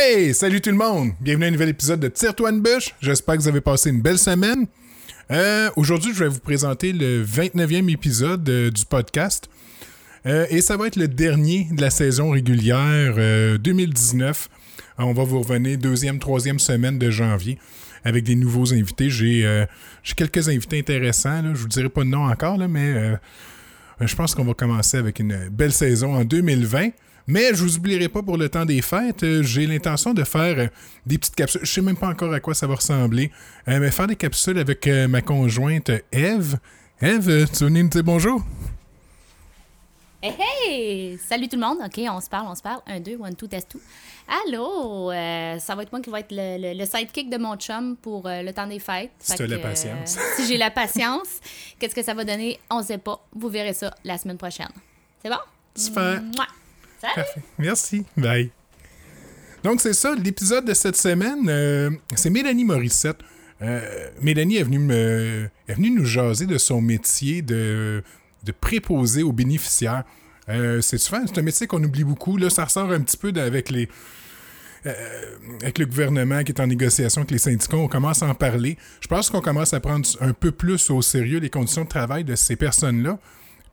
Hey, salut tout le monde! Bienvenue à un nouvel épisode de Tire-toi une bûche. J'espère que vous avez passé une belle semaine. Euh, Aujourd'hui, je vais vous présenter le 29e épisode euh, du podcast. Euh, et ça va être le dernier de la saison régulière 2019. Euh, on va vous revenir deuxième, troisième semaine de janvier avec des nouveaux invités. J'ai quelques invités intéressants. Là. Je vous dirai pas de nom encore, mais je pense qu'on va commencer avec une belle saison en 2020. Mais je vous oublierai pas pour le temps des fêtes. Euh, J'ai l'intention de faire euh, des petites capsules. Je sais même pas encore à quoi ça va ressembler. Euh, mais faire des capsules avec euh, ma conjointe Eve. Eve, tu veux venir nous dire bonjour? Hey, hey! Salut tout le monde. OK, on se parle, on se parle. Un, deux, one, two, test tout. Allô! euh, ça va être moi qui va être le, le- le sidekick de mon chum pour euh, le temps des fêtes. Si t'as la patience. euh, si j'ai la patience, qu'est-ce que ça va donner? On sait pas. Vous verrez ça la semaine prochaine. C'est bon? Super. Mouah. Merci. Bye. Donc, c'est ça, l'épisode de cette semaine, euh, c'est Mélanie Morissette. Euh, Mélanie est venue, est venue nous jaser de son métier de, de préposé aux bénéficiaires. Euh, c'est souvent, c'est un métier qu'on oublie beaucoup. Là, ça ressort un petit peu avec les. avec le gouvernement qui est en négociation avec les syndicats, on commence à en parler. Je pense qu'on commence à prendre un peu plus au sérieux les conditions de travail de ces personnes-là.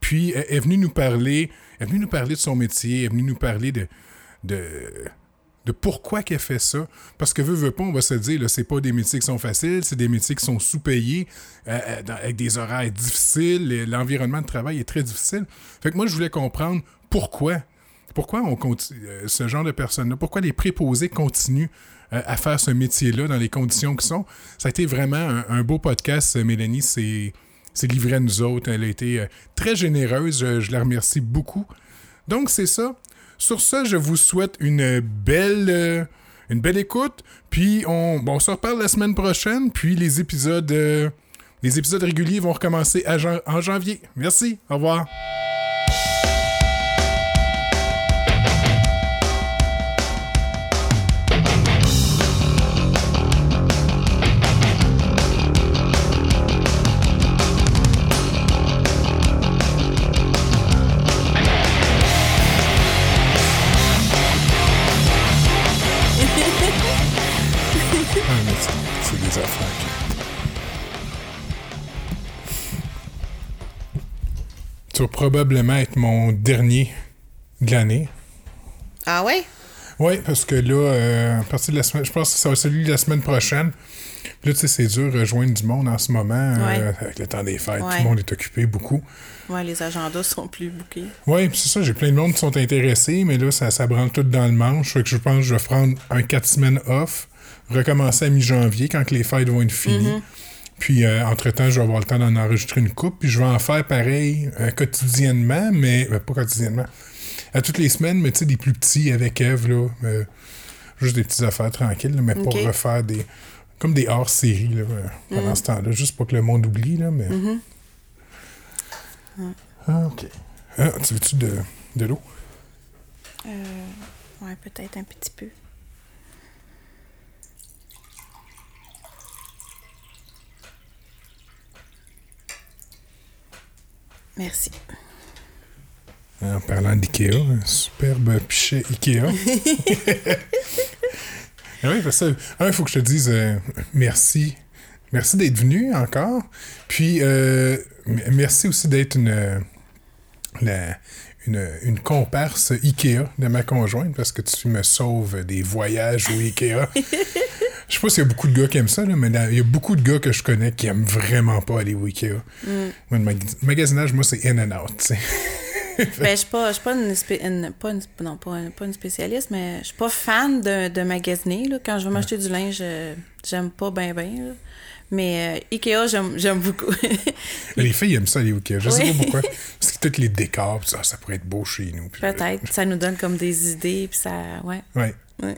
Puis elle est venue nous parler, elle est venue nous parler de son métier, elle est venue nous parler de, de, pourquoi qu'elle fait ça. Parce que veut, veut pas, on va se dire, là, c'est pas des métiers qui sont faciles, c'est des métiers qui sont sous-payés, euh, euh, avec des horaires difficiles, l'environnement de travail est très difficile. Fait que moi, je voulais comprendre pourquoi. Pourquoi on continue, euh, ce genre de personnes-là, pourquoi les préposés continuent à faire ce métier-là dans les conditions qui sont. Ça a été vraiment un, un beau podcast, Mélanie. C'est c'est livré à nous autres. Elle a été euh, très généreuse. Je, je la remercie beaucoup. Donc, c'est ça. Sur ça, je vous souhaite une belle, euh, une belle écoute. Puis, on, bon, on se reparle la semaine prochaine. Puis, les épisodes, euh, les épisodes réguliers vont recommencer en janvier. Merci. Au revoir. Tu vas probablement être mon dernier de l'année. Ah ouais? Oui, parce que là, euh, à partir de la semaine, je pense que ça va être celui de la semaine prochaine. Puis là, tu sais, c'est dur de rejoindre du monde en ce moment, euh, avec le temps des fêtes. Tout le monde est occupé beaucoup. Ouais, les agendas sont plus bouqués. Oui, c'est ça, j'ai plein de monde qui sont intéressés, mais là, ça, ça branle tout dans le manche. Fait que je pense que je vais prendre un 4 semaines off, recommencer à mi-janvier quand que les fêtes vont être finies. Puis, euh, entre-temps, je vais avoir le temps d'en enregistrer une coupe. Puis, je vais en faire pareil euh, quotidiennement, mais euh, pas quotidiennement. À toutes les semaines, mais tu sais, des plus petits avec Eve, là. juste des petites affaires tranquilles, là, mais pas Ok. refaire des. Comme des hors-séries, là, pendant ce temps-là. Juste pour que le monde oublie, là, mais. Ah, ok. Ah, tu veux-tu de, de l'eau? Ouais, peut-être un petit peu. Merci. En parlant d'IKEA, un superbe pichet IKEA. Ah oui, parce que, un, il faut que je te dise euh, merci. Merci d'être venu encore. Puis, euh, merci aussi d'être une, euh, la- une, une comparse IKEA de ma conjointe parce que tu me sauves des voyages au IKEA. Je sais pas s'il y a beaucoup de gars qui aiment ça, là, mais il y a beaucoup de gars que je connais qui aiment vraiment pas aller au IKEA. Moi, le maga- magasinage, moi, c'est in and out. tu sais. Ben, je suis pas, pas, une, pas une- non, pas, une- pas une spécialiste, mais je suis pas fan de, de magasiner. Là. Quand je veux m'acheter du linge, euh, j'aime pas bien, bien. Mais euh, Ikea, j'aime beaucoup. Les filles aiment ça, les Ikea. Je sais Oui. pas pourquoi. Parce que tous les décors, ça, ça pourrait être beau chez nous. euh, Peut-être. Ça nous donne comme des idées, puis ça. Ouais. Ouais. Ouais.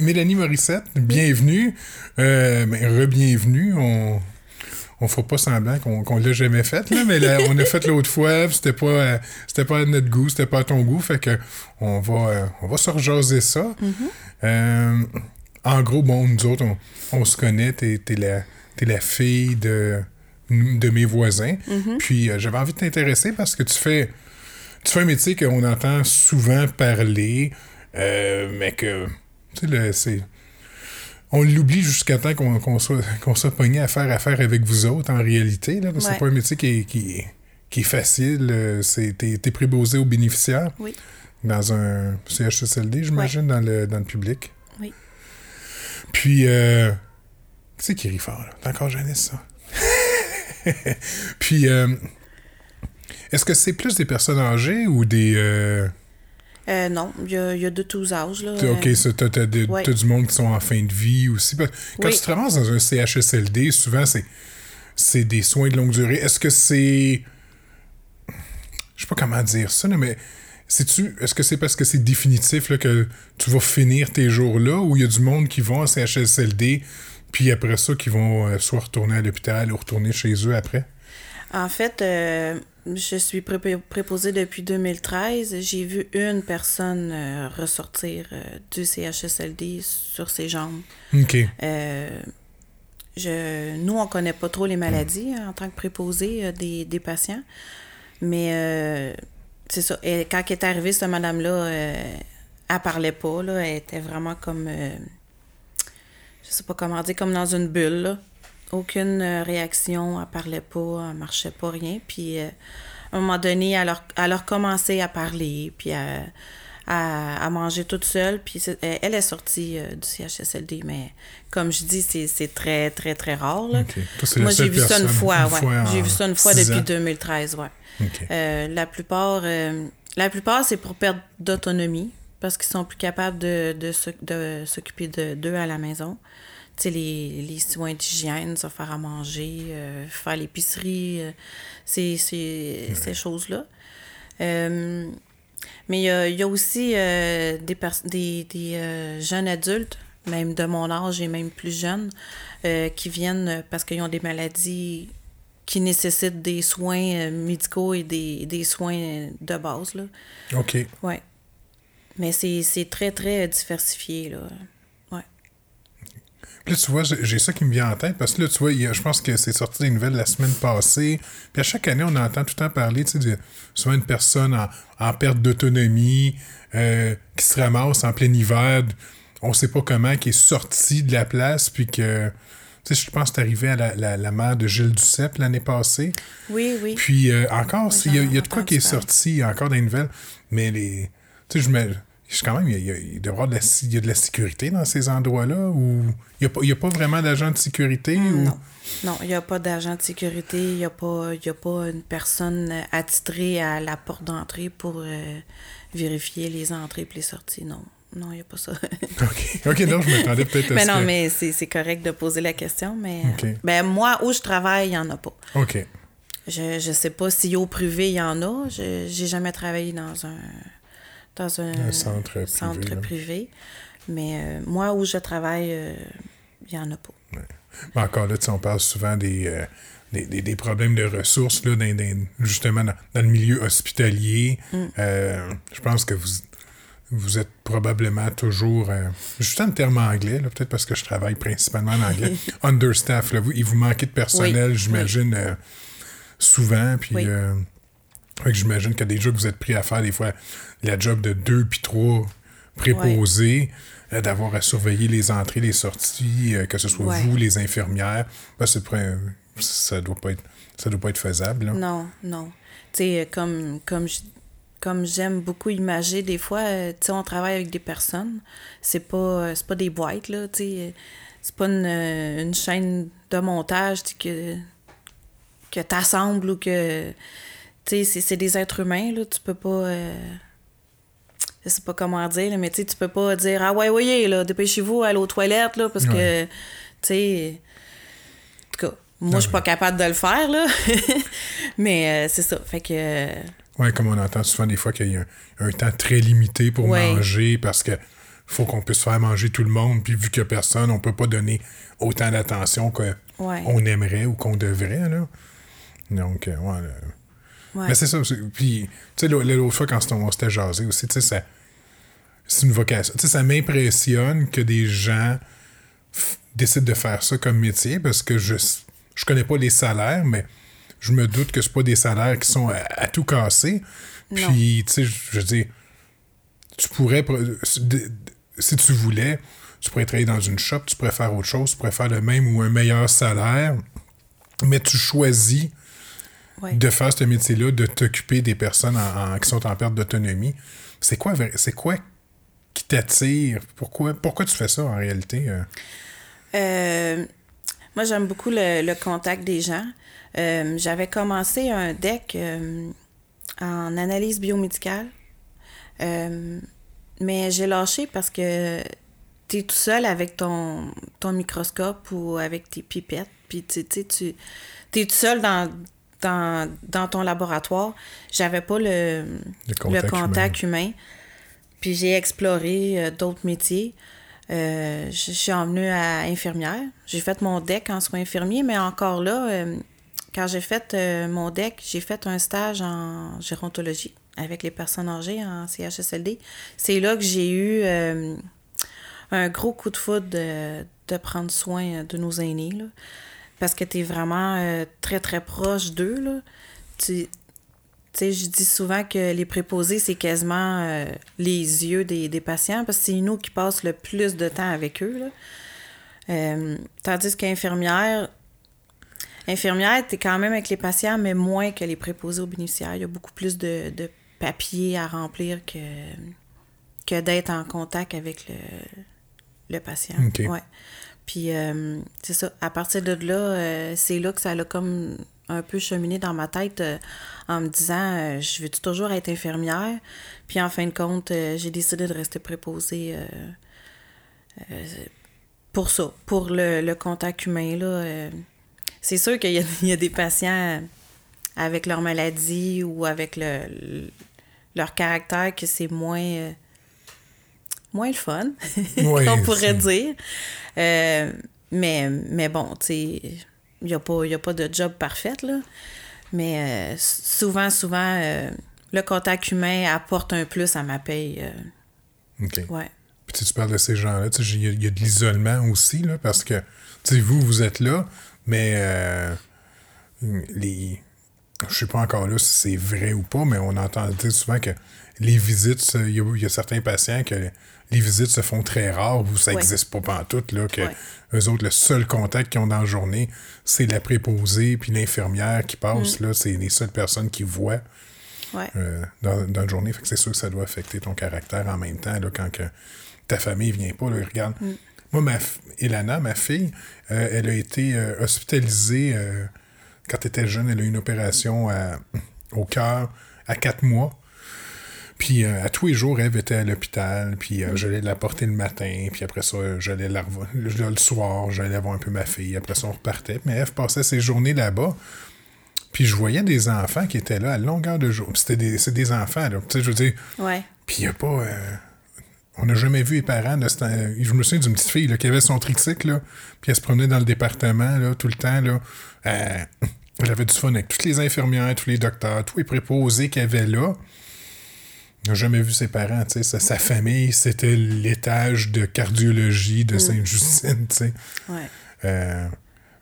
Mélanie Morissette, bienvenue. Euh, ben, re-bienvenue. On, on fera pas semblant qu'on qu'on l'a jamais fait, là, mais là, on a fait l'autre fois, puis c'était pas, euh, c'était pas à notre goût, c'était pas à ton goût, fait que on va, euh, on va se rejaser ça. Euh, en gros, bon, nous autres, on, on se connaît, t'es es la, la fille de, de mes voisins, puis euh, j'avais envie de t'intéresser parce que tu fais, tu fais un métier qu'on entend souvent parler, mais que c'est. On l'oublie jusqu'à temps qu'on soit, qu'on soit pogné à faire affaire avec vous autres, en réalité. Là, Ouais. c'est pas un métier qui est, qui qui est facile. euh, c'est- T'es t'es préposé aux bénéficiaires Oui. dans un CHSLD, j'imagine, dans, le, dans le public. Oui. Puis, euh, c'est qui rit fort, là? C'est encore Janice, ça. Puis, euh, est-ce que c'est plus des personnes âgées ou des... euh, Euh, non, il y a, il y a de tous âges. Là. OK, Euh, ça, t'as, t'as de- ouais. t'as du monde qui sont en fin de vie aussi. Quand Oui. tu te ramasses dans un CHSLD, souvent, c'est, c'est des soins de longue durée. Est-ce que c'est... Je sais pas comment dire ça, mais... C'est-tu, est-ce que c'est parce que c'est définitif là, que tu vas finir tes jours là ou il y a du monde qui vont en CHSLD puis après ça qui vont euh, soit retourner à l'hôpital ou retourner chez eux après? En fait, euh, je suis pré- préposée depuis 2013. J'ai vu une personne euh, ressortir euh, du CHSLD sur ses jambes. OK. Euh, je, nous, on connaît pas trop les maladies hein, en tant que préposé euh, des, des patients. Mais c'est ça. Et quand elle est arrivée, cette madame-là, elle parlait pas. Là, elle était vraiment comme. je sais pas comment dire, comme dans une bulle. là. Aucune euh, réaction, elle parlait pas, elle marchait pas, rien. Puis euh, à un moment donné, elle a, elle a recommencé à parler, puis à, à, à manger toute seule. Puis elle elle est sortie euh, du CHSLD, mais comme je dis, c'est très, très, très rare. là. Toi, Moi, j'ai vu ça une fois, ouais. J'ai vu ça une fois depuis ans. 2013, ouais. Euh, la plupart, euh, la plupart c'est pour perdre d'autonomie parce qu'ils sont plus capables de, de, de s'occuper de- d'eux à la maison. Sais, les, les soins d'hygiène, se faire à manger, euh, faire l'épicerie, euh, ces, ces, ces choses-là. Euh, mais il y a, y a aussi des, des, des jeunes adultes, même de mon âge et même plus jeunes, qui viennent parce qu'ils ont des maladies qui nécessitent des soins médicaux et des, des soins de base. Là. OK. Ouais. Mais c'est c'est très, très diversifié. Là. Puis là, tu vois, j'ai ça qui me vient en tête parce que là, tu vois, je pense que c'est sorti des nouvelles la semaine passée. Puis à chaque année, on entend tout le temps parler, tu sais, de souvent une personne en, en perte d'autonomie euh, qui se ramasse en plein hiver, on sait pas comment, qui est sortie de la place, puis que. Tu sais, je pense que c'est arrivé à la, la, la mère de Gilles Duceppe l'année passée. Oui, oui. Puis euh, encore, Oui, il y, y a de quoi qui est sorti, encore les nouvelles, mais les. Tu sais, je me. Je- Quand même, il, y a, il, doit y avoir de la, il y a de la sécurité dans ces endroits-là ou il n'y a, a pas vraiment d'agent de sécurité ou. Non. Non, il n'y a pas d'agent de sécurité, il n'y a, pas- y a pas une personne euh, attitrée à la porte d'entrée pour euh, vérifier les entrées et les sorties. Non, non, il n'y a pas ça. OK. OK, non, je m'attendais peut-être à mais non, que- mais c'est c'est correct de poser la question, mais euh, ben, moi, où je travaille, il n'y en a pas. OK. Je, je sais pas si au privé, il y en a. Je j'ai jamais travaillé dans un dans un, Un centre privé, centre là. privé. Mais euh, moi, où je travaille, euh, il n'y en a pas. Mais encore là, on parle souvent des, euh, des, des- des problèmes de ressources, là, dans- dans- justement dans, dans le milieu hospitalier. Mm. Euh, je pense que vous, vous êtes probablement toujours, euh, juste un terme anglais, là, peut-être parce que je travaille principalement en anglais, understaff. Là, vous, il vous manquait de personnel, Oui, j'imagine, euh, souvent. Puis, Oui. Fait que j'imagine que déjà que vous êtes pris à faire des fois la job de deux puis trois préposés, euh, d'avoir à surveiller les entrées, les sorties, euh, que ce soit Ouais. vous, les infirmières, ben, ça doit pas être ça doit pas être faisable. Là. Non, non. Tu sais, comme, comme, je- comme j'aime beaucoup imager, des fois, euh, tu sais, on travaille avec des personnes. C'est pas, c'est pas des boîtes, là, tu sais. C'est pas une, une chaîne de montage que, que t'assembles ou que... Tu sais, c'est- c'est des êtres humains, là. Tu peux pas... euh, je sais pas comment dire, là, mais tu sais, tu peux pas dire « Ah ouais, voyez, là, dépêchez-vous, allez aux toilettes, là, parce que... » Tu sais... En tout cas, moi, je suis pas capable de le faire, là. Mais euh, c'est ça. Fait que. Ouais, comme on entend souvent des fois qu'il y a un, un temps très limité pour Ouais. manger parce que faut qu'on puisse faire manger tout le monde, puis vu qu'il n'y a personne, on peut pas donner autant d'attention qu'on Ouais. aimerait ou qu'on devrait. Là. Donc, euh, ouais. Ouais. Mais c'est ça. Puis, tu sais, l'au- l'autre fois, quand on s'était jasé aussi, tu sais, ça- c'est une vocation. Tu sais, ça m'impressionne que des gens décident de faire ça comme métier parce que je je connais pas les salaires, mais je me doute que c'est pas des salaires qui sont à, à tout casser. Puis, tu sais, je je veux dire, tu pourrais si tu voulais, tu pourrais travailler dans une shop, tu pourrais faire autre chose, tu pourrais faire le même ou un meilleur salaire, mais tu choisis Ouais. de faire ce métier-là, de t'occuper des personnes en- en- qui sont en perte d'autonomie. C'est quoi, c'est quoi qui t'attire? Pourquoi, pourquoi tu fais ça en réalité? euh? Euh, moi, j'aime beaucoup le, le contact des gens. Euh, J'avais commencé un deck euh, en analyse biomédicale, mais j'ai lâché parce que tu es tout seul avec ton, ton microscope ou avec tes pipettes, puis tu sais, tu es tout seul dans, dans, dans ton laboratoire. J'avais pas le, Le contact le contact humain. Puis j'ai exploré euh, d'autres métiers. Euh, je suis en venue à infirmière. J'ai fait mon DEC en soins infirmiers, mais encore là, euh, quand j'ai fait mon DEC, j'ai fait un stage en gérontologie avec les personnes âgées en CHSLD. C'est là que j'ai eu un gros coup de foudre de, de prendre soin de nos aînés. là. Parce que tu es vraiment euh, très, très proche d'eux. là. Tu sais, je dis souvent que les préposés, c'est quasiment euh, les yeux des, des patients parce que c'est nous qui passons le plus de temps avec eux. là. Euh, tandis qu'infirmière, infirmière, tu es quand même avec les patients, mais moins que les préposés aux bénéficiaires. Il y a beaucoup plus de, de papiers à remplir que, que d'être en contact avec le, le patient. Ouais. Puis, euh, c'est ça. À partir de là, euh, c'est là que ça a comme un peu cheminé dans ma tête euh, en me disant je veux toujours être infirmière. Puis, en fin de compte, j'ai décidé de rester préposée pour ça, pour le, le contact humain. Là, c'est sûr qu'il y, a- des patients avec leur maladie ou avec le- leur caractère que c'est moins. Moins le fun, Ouais, on pourrait dire. Euh, mais, mais bon, tu sais, il n'y a, pas- y a pas de job parfait, là. Mais euh, souvent, souvent, euh, le contact humain apporte un plus à ma paye. OK. ouais. Puis tu parles de ces gens-là, tu sais, il y, a- il y a de l'isolement aussi, là, parce que, tu sais, vous, vous êtes là, mais les... Je sais pas encore là si c'est vrai ou pas, mais on entend dire souvent que les visites, il y, y a certains patients que les visites se font très rares ou ça Ouais. n'existe pas pantoute, là, que Ouais. eux autres, le seul contact qu'ils ont dans la journée, c'est la préposée puis l'infirmière qui passe, là, c'est les seules personnes qui voient Ouais. euh, dans, dans une journée. Fait que c'est sûr que ça doit affecter ton caractère en même temps, là, quand que ta famille vient pas. Là, regarde. Moi, ma Elana, ma fille, euh, elle a été euh, hospitalisée quand elle était jeune. Elle a eu une opération à- au cœur à quatre mois. Puis euh, à tous les jours, Eve était à l'hôpital, puis euh, j'allais la porter le matin, puis après ça, j'allais la revoir le, soir, j'allais voir un peu ma fille, après ça, on repartait. Mais Eve passait ses journées là-bas, puis je voyais des enfants qui étaient là à longueur de jour. C'était des, c'est des enfants, là. Tu sais, je veux dire, Ouais. puis il n'y a pas. euh, on n'a jamais vu les parents. Là, je me souviens d'une petite fille là, qui avait son tricycle, là, puis elle se promenait dans le département là, tout le temps. Là, Euh, elle avait du fun avec toutes les infirmières, tous les docteurs, tous les préposés qu'il y avait là. On n'a jamais vu ses parents. tu sais. Sa, sa famille, c'était l'étage de cardiologie de Sainte-Justine. tu sais. Ouais. Euh,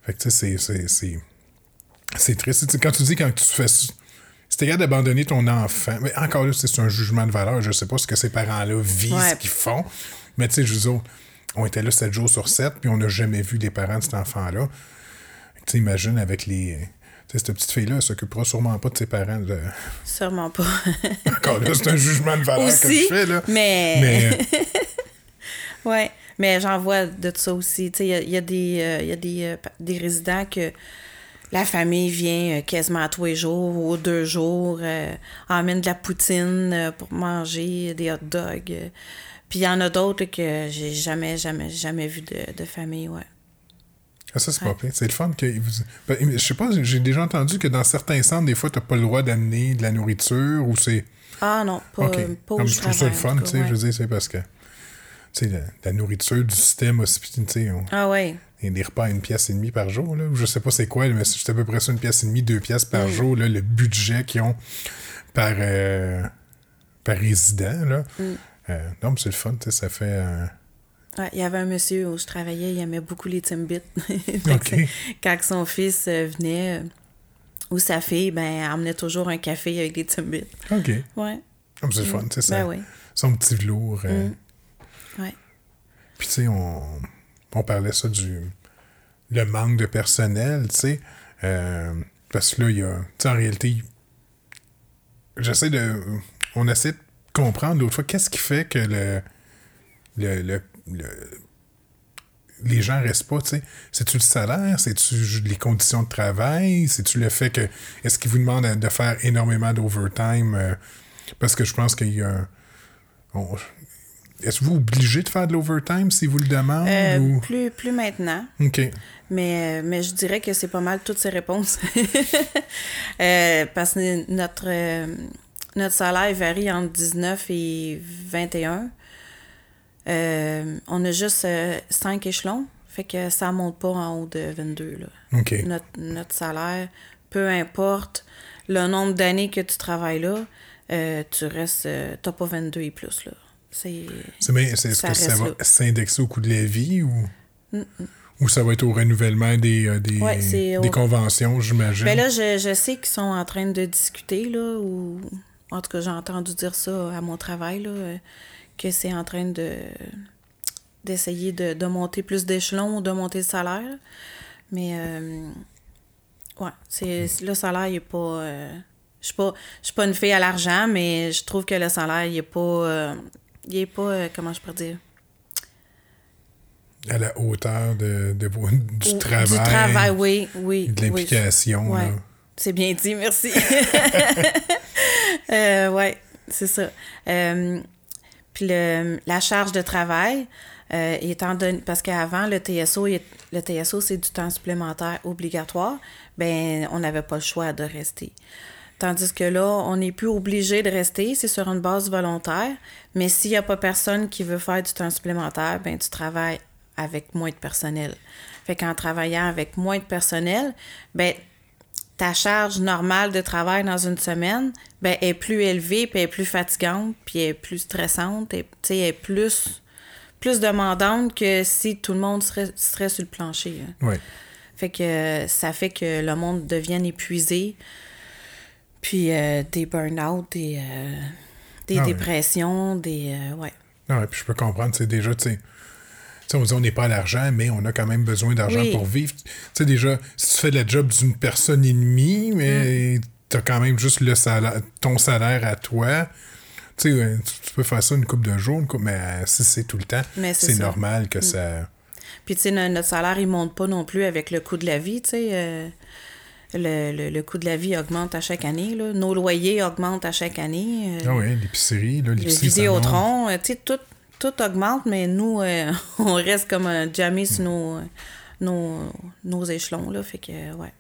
fait que tu sais, c'est- c'est- triste. Quand tu dis quand tu fais. ça, Si t'es capable d'abandonner ton enfant. Mais encore là, c'est un jugement de valeur. Je sais pas ce que ces parents-là visent, Ouais. ce qu'ils font. Mais tu sais, je on était là 7 jours sur 7, puis on n'a jamais vu les parents de cet enfant-là. Tu sais, imagine avec les. Cette petite fille-là, elle s'occupera sûrement pas de ses parents. de- Sûrement pas. Encore là, c'est un jugement de valeur que je fais, là. mais- Mais, Ouais, mais j'en vois de ça aussi. Tu sais, il y a, il y a des, euh, y a des, euh, des résidents que la famille vient euh, quasiment à tous les jours ou deux jours, euh, emmène de la poutine pour manger, des hot dogs. Puis il y en a d'autres que j'ai jamais, jamais, jamais vu de, de famille, ouais. Ah, ça, c'est pas pire. C'est le fun que. vous- Ben, Je sais pas, j'ai déjà entendu que dans certains centres, des fois, t'as pas le droit d'amener de la nourriture ou c'est. Ah non, pas, OK. pas Non, mais je trouve ça le fun, tu sais. Je veux dire, c'est parce que. Tu sais, la, la nourriture du système hospitalier, tu sais, on- Ah ouais, il y a des repas à une pièce et demie par jour, là. ou Je sais pas c'est quoi, mais c'est à peu près ça, une pièce et demie, deux pièces Mm. par jour, là, le budget qu'ils ont par, euh, par résident, là. Mm. Euh, non, mais c'est le fun, tu sais, ça fait. euh, Ouais, il y avait un monsieur où je travaillais, il aimait beaucoup les Timbits. Quand son fils euh, venait, euh, ou sa fille, ben, elle emmenait toujours un café avec des Timbits. OK. Ouais. Ah, c'est fun, ça- Ben oui. son petit velours. euh, Ouais. Puis, tu sais, on, on parlait ça du le manque de personnel, tu sais. Euh, parce que là, il y a. Tu sais, en réalité, j'essaie de. On essaie de comprendre l'autre fois qu'est-ce qui fait que le. le, le, le- les gens restent pas, tu sais. C'est-tu le salaire? C'est-tu les conditions de travail? C'est-tu le fait que. Est-ce qu'ils vous demandent de faire énormément d'overtime? euh, parce que je pense qu'il y a. un- Est-ce que vous obligé de faire de l'overtime si vous le demandez? Euh, ou... plus, plus maintenant. OK. Mais, euh, mais je dirais que c'est pas mal toutes ces réponses. Euh, parce que notre, notre salaire varie entre 19 et 21. Euh, on a juste 5 échelons. Fait que ça monte pas en haut de 22. Là. Notre, notre salaire, peu importe le nombre d'années que tu travailles là, euh, tu restes. euh, T'as pas 22 et plus. Là. C'est. C'est bien- c'est- Est-ce Ça que ça va s'indexer au coût de la vie ou. Ou ça va être au renouvellement des, euh, des, Ouais, des au- conventions, j'imagine? Ben là, je, je sais qu'ils sont en train de discuter, là, ou en tout cas, j'ai entendu dire ça à mon travail, là, euh, que c'est en train de d'essayer de, de monter plus d'échelons, de monter le salaire. Mais euh, ouais, c'est le salaire, il est pas. euh, je suis pas, je suis pas une fille à l'argent, mais je trouve que le salaire, il est pas. euh, il est pas. comment je pourrais dire? à la hauteur de, de du Ou- travail. Du travail, oui, oui. de oui. l'implication, Ouais. là. C'est bien dit, merci. euh, ouais, c'est ça. Euh, puis le, la charge de travail, euh, étant donné, parce qu'avant, le TSO, le TSO, c'est du temps supplémentaire obligatoire, ben on n'avait pas le choix de rester. Tandis que là, on n'est plus obligé de rester, c'est sur une base volontaire, mais s'il n'y a pas personne qui veut faire du temps supplémentaire, ben tu travailles avec moins de personnel. Fait qu'en travaillant avec moins de personnel, ben ta charge normale de travail dans une semaine ben, est plus élevée, puis est plus fatigante, puis est plus stressante, et, est plus, plus demandante que si tout le monde serait, serait sur le plancher. hein. Fait que ça fait que le monde devienne épuisé, puis euh, des burn-out, des, euh, des Ah dépressions, des... euh, ouais. Non, et puis je peux comprendre, c'est déjà, tu sais. On dit on n'est pas à l'argent, mais on a quand même besoin d'argent Oui. pour vivre. Tu sais, déjà, si tu fais le job d'une personne et demie, Mm. mais tu as quand même juste le salaire, ton salaire à toi. Tu sais, tu, peux faire ça une coupe de jours, coupe, mais si c'est tout le temps, c'est. Mm. normal que ça. Puis, tu sais, no- notre salaire, il monte pas non plus avec le coût de la vie, tu sais. euh, le, le, le coût de la vie augmente à chaque année, là. Nos loyers augmentent à chaque année. euh, Ah ouais, l'épicerie, monte. Vidéotron, euh, tu sais, tout, tout augmente, mais nous, euh, on reste comme euh, jamais sur nos, nos, nos échelons, là. Fait que, euh, ouais.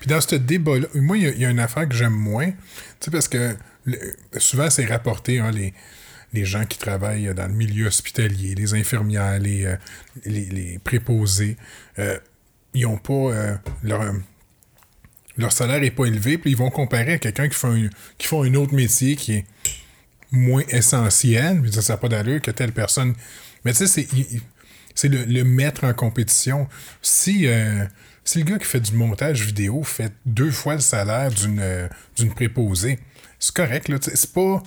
Puis dans ce débat-là, moi, il y a- une affaire que j'aime moins, tu sais, parce que souvent, c'est rapporté, hein, les, les gens qui travaillent dans le milieu hospitalier, les infirmières, les, euh, les, les préposés, euh, ils ont pas... euh, leur, euh, leur salaire n'est pas élevé, puis ils vont comparer à quelqu'un qui fait un, qui fait un autre métier qui est moins essentiel, puis ça n'a pas d'allure que telle personne... Mais tu sais, c'est... le, le mettre en compétition. Si, euh, si le gars qui fait du montage vidéo fait deux fois le salaire d'une euh, préposée, c'est correct, C'est pas.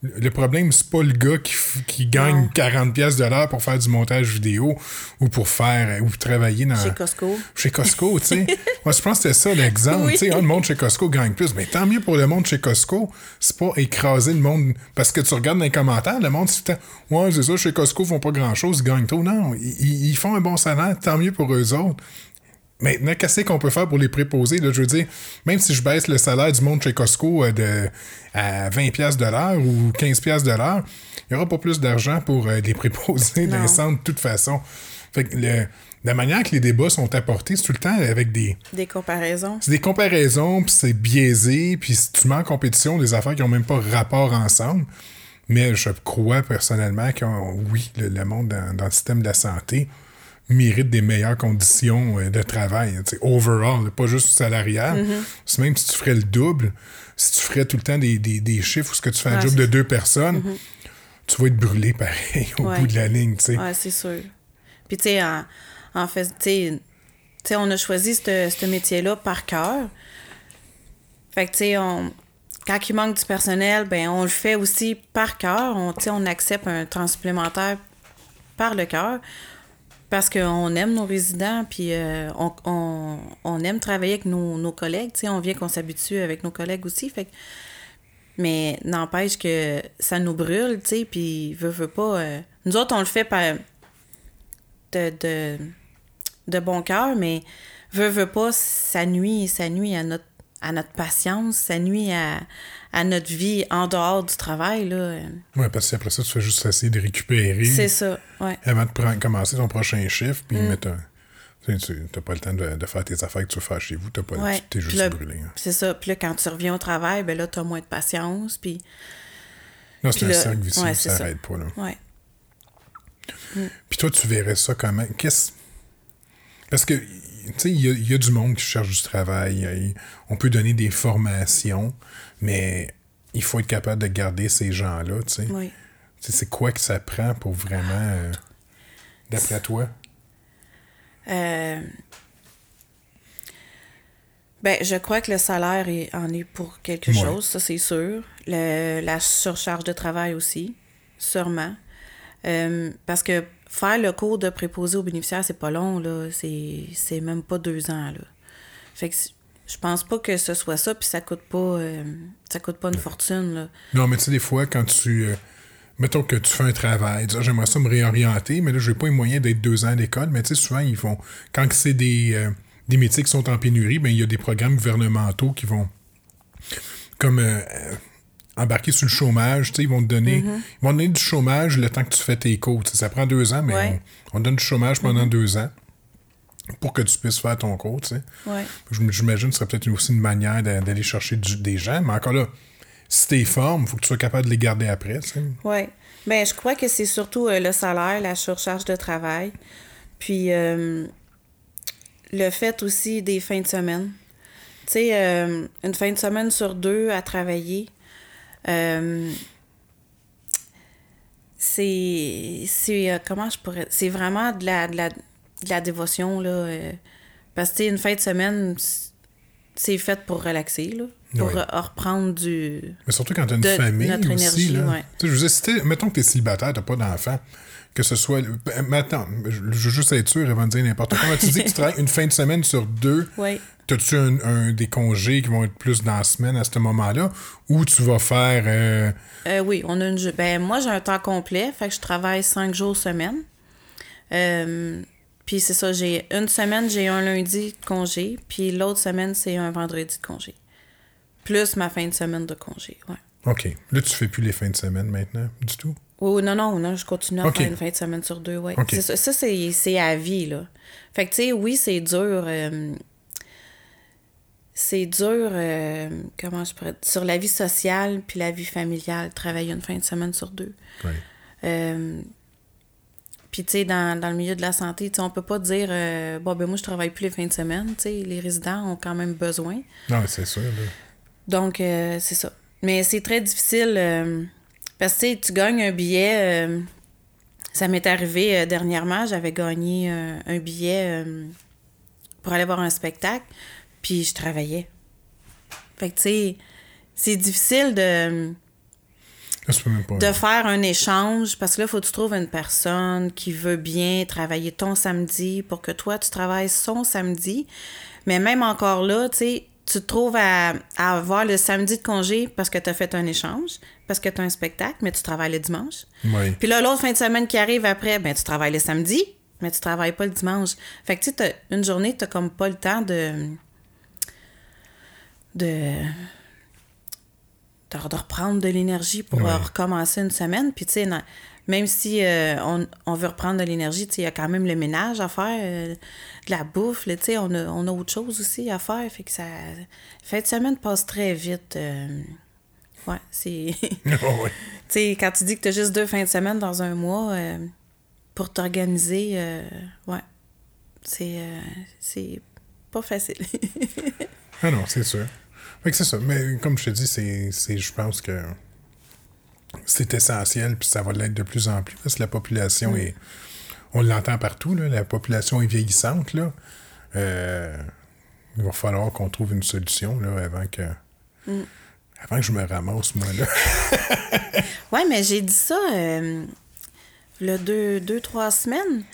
Le problème, c'est pas le gars qui, qui gagne Non. 40$ piastres de l'heure pour faire du montage vidéo ou pour faire ou travailler dans. Chez Costco. Chez Costco, tu sais. Moi, je pense que c'était ça l'exemple. Oui. Tu sais, ah, le monde chez Costco gagne plus. Mais tant mieux pour le monde chez Costco. C'est pas écraser le monde. Parce que tu regardes dans les commentaires, le monde, c'est Ouais, c'est ça, chez Costco, ils font pas grand-chose, ils gagnent trop. Non, ils- ils font un bon salaire, tant mieux pour eux autres. Maintenant, qu'est-ce qu'on peut faire pour les préposer? Là, je veux dire, même si je baisse le salaire du monde chez Costco euh, de, à 20$ piastres de l'heure ou 15$ piastres de l'heure, il n'y aura pas plus d'argent pour euh, les préposer dans Non. les centres de toute façon. Fait que le- la manière que les débats sont apportés, c'est tout le temps avec des, Des comparaisons. c'est des comparaisons, puis c'est biaisé, puis si tu mets en compétition des affaires qui n'ont même pas rapport ensemble. Mais je crois personnellement que oui, le, le monde dans, dans le système de la santé mérite des meilleures conditions euh, de travail, sais, overall, pas juste salarial. C'est même si tu ferais le double, si tu ferais tout le temps des, des, des chiffres où ce que tu fais un Ouais, job de deux personnes, tu vas être brûlé pareil au Ouais. bout de la ligne. Ouais, c'est sûr. Puis, tu sais, en, en fait, tu sais, on a choisi ce métier-là par cœur. Fait que, tu sais, on, quand il manque du personnel, ben on le fait aussi par cœur. On, on accepte un temps supplémentaire par le cœur parce qu'on aime nos résidents, puis euh, on, on, on, aime travailler avec nos, nos collègues. On vient qu'on s'habitue avec nos collègues aussi. Fait mais n'empêche que ça nous brûle, puis veut, veut pas. Euh, nous autres, on le fait par de, de, de bon cœur, mais veut, veut pas, ça nuit, ça nuit à notre, à notre patience, ça nuit à, à notre vie en dehors du travail. Là. Oui, parce qu'après ça, tu fais juste essayer de récupérer. C'est ça, ouais. Avant de prendre, commencer ton prochain chiffre, puis mettre un. Tu n'as pas le temps de, de, faire tes affaires que tu veux faire chez vous. Tu ouais. es juste là, brûlé. Hein. C'est ça. Puis là, quand tu reviens au travail, ben là, tu as moins de patience. Puis. Non, c'est un cercle vicieux, ouais, ça n'arrête pas. Là. Ouais. Puis toi, tu verrais ça comment? Qu'est-ce. Parce que, il y, a- il y a du monde qui cherche du travail. il- On peut donner des formations, mais il faut être capable de garder ces gens-là. Oui. C'est quoi que ça prend pour vraiment. euh, D'après toi? Euh, Ben, je crois que le salaire est- en est pour quelque Ouais. chose, ça c'est sûr. Le- la surcharge de travail aussi, sûrement. Euh, parce que faire le cours de préposé aux bénéficiaires, c'est pas long, là. C'est même pas deux ans, là. Fait que je pense pas que ce soit ça, puis ça coûte pas, euh, ça coûte pas une fortune, là. Non, mais tu sais, des fois, quand tu. euh, mettons que tu fais un travail, tu j'aimerais ça me réorienter, mais là, j'ai pas les moyens d'être deux ans à l'école. Mais tu sais, souvent, ils font. Quand c'est des, euh, des métiers qui sont en pénurie, ben il y a des programmes gouvernementaux qui vont. Comme. Embarquer sur le chômage, ils vont te donner, ils vont te donner du chômage le temps que tu fais tes cours. Ça prend deux ans, mais Ouais. on, on donne du chômage pendant deux ans pour que tu puisses faire ton cours. Ouais. J'imagine que ce serait peut-être aussi une manière d'a- d'aller chercher du- des gens, mais encore là, si t'es forme, il faut que tu sois capable de les garder après. Oui. Ben, je crois que c'est surtout euh, le salaire, la surcharge de travail. Puis euh, le fait aussi des fins de semaine. Tu sais, euh, une fin de semaine sur deux à travailler, euh, c'est. c'est euh, comment je pourrais. C'est vraiment de la, de la, de la dévotion, là. euh, parce que, une fin de semaine, c'est fait pour relaxer, là. Pour reprendre du. Mais surtout quand t'as une De famille notre aussi, énergie, là. ouais. Je dire, si t'es- mettons que t'es célibataire, t'as pas d'enfant, que ce soit... ben, Mais attends, je veux juste être sûr avant de dire n'importe quoi. tu dis que tu travailles une fin de semaine sur deux, Oui. T'as-tu un, un- des congés qui vont être plus dans la semaine à ce moment-là? Ou tu vas faire... euh, Euh, oui, on a une. Ben, moi, j'ai un temps complet, fait que je travaille cinq jours semaine. Euh, puis c'est ça, j'ai une semaine, j'ai un lundi de congé, puis l'autre semaine, c'est un vendredi de congé. Plus ma fin de semaine de congé, ouais. OK. Là, tu fais plus les fins de semaine maintenant, du tout? Oh, non, non, non, je continue à Ok. faire une fin de semaine sur deux. C'est Ça, ça c'est, à vie, là. Fait que, tu sais, oui, c'est dur. euh, c'est dur, euh, comment je pourrais dire, sur la vie sociale puis la vie familiale, travailler une fin de semaine sur deux. Oui. Euh, puis, tu sais, dans, dans le milieu de la santé, tu sais, on peut pas dire, euh, bon, ben moi, je travaille plus les fins de semaine. Tu sais, les résidents ont quand même besoin. Non, c'est sûr. Là. Donc, euh, c'est ça. Mais c'est très difficile parce que, tu gagnes un billet. euh, ça m'est arrivé euh, dernièrement, j'avais gagné euh, un billet pour aller voir un spectacle, puis je travaillais. Fait que, tu sais, c'est difficile de pas... faire un échange parce que là, il faut que tu trouves une personne qui veut bien travailler ton samedi pour que toi, tu travailles son samedi. Mais même encore là, tu sais, tu te trouves à, à avoir le samedi de congé parce que tu as fait un échange, parce que tu as un spectacle, mais tu travailles le dimanche. Oui. Puis là, l'autre fin de semaine qui arrive après, ben tu travailles le samedi, mais tu travailles pas le dimanche. Fait que tu sais, une journée, tu comme pas le temps de. de. de, reprendre de l'énergie pour euh, recommencer une semaine. Puis tu sais, même si euh, on, on veut reprendre de l'énergie, il y a quand même le ménage à faire, euh, de la bouffe, là, tu sais, on a, on a autre chose aussi à faire. Fait que ça. Fin de semaine passe très vite. euh, ouais, c'est. Oh, oui. Tu sais, quand tu dis que tu as juste deux fins de semaine dans un mois euh, pour t'organiser, euh, ouais, c'est euh, c'est pas facile. Ah non, c'est sûr. Fait que c'est ça. Mais comme je te dis, c'est, c'est, je pense que c'est essentiel, puis ça va l'être de plus en plus, parce que la population est... On l'entend partout, là, la population est vieillissante, là. Il va falloir qu'on trouve une solution, là, avant que... Avant que je me ramasse, moi, là. ouais, mais j'ai dit ça. euh, le deux, deux, trois semaines.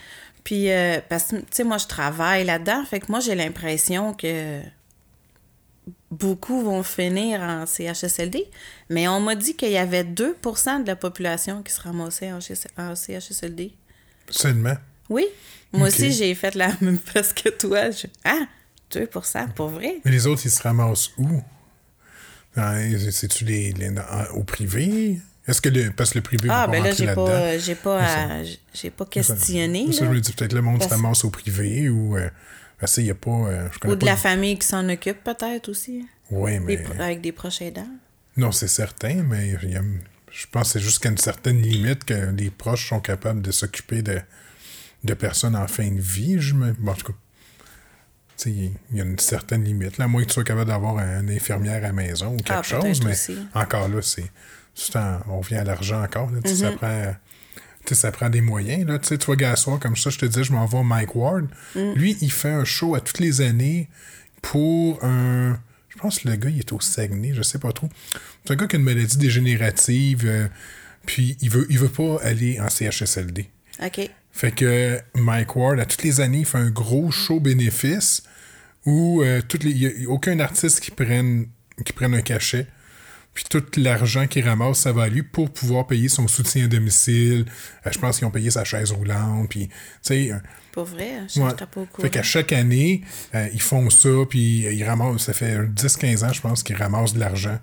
Puis, euh, parce que, tu sais, moi, je travaille là-dedans. Fait que moi, j'ai l'impression que beaucoup vont finir en CHSLD. Mais on m'a dit qu'il y avait 2% de la population qui se ramassait en, en CHSLD. Seulement? Oui. Moi aussi, j'ai fait la même chose que toi. Je... Ah, 2% pour vrai? Mais les autres, ils se ramassent où? C'est-tu les, les- au privé? Est-ce que le. Parce que le privé Ah, ben là, j'ai pas, j'ai pas, à- j'ai pas questionné. Ça, là. je me dis peut-être le monde se Parce- ramasse au privé ou. Euh, parce qu'il y a pas. euh, je Ou de pas la famille qui s'en occupe, peut-être aussi. Oui, mais. Des avec des proches aidants. Non, c'est certain, mais il y a- je pense que c'est jusqu'à une certaine limite que les proches sont capables de s'occuper de, de personnes en fin de vie. Je me... bon, en tout cas, il y a une certaine limite. Là, à moins que tu sois capable d'avoir une infirmière à la maison ou quelque Ah, chose, mais aussi. encore là, c'est. on revient à l'argent encore. là, tu sais, ça prend. ça des moyens. Là. Tu vois, gars, soir, comme ça, je te disais, je m'en vais Mike Ward. Mm. Lui, il fait un show à toutes les années pour un. Je pense que le gars, il est au Saguenay, je sais pas trop. C'est un gars qui a une maladie dégénérative, euh, puis il veut, il veut pas aller en CHSLD. OK. Fait que Mike Ward, à toutes les années, il fait un gros show bénéfice où euh, toutes les, il n'y a aucun artiste qui prenne, qui prenne un cachet. Puis tout l'argent qu'il ramasse, ça va à lui pour pouvoir payer son soutien à domicile. Euh, je pense qu'ils ont payé sa chaise roulante. Puis, tu sais, euh, Pas vrai? Je Ouais. pas au courant. Fait qu'à chaque année, euh, ils font ça, puis ils ramassent, ça fait 10-15 ans, je pense, qu'ils ramassent de l'argent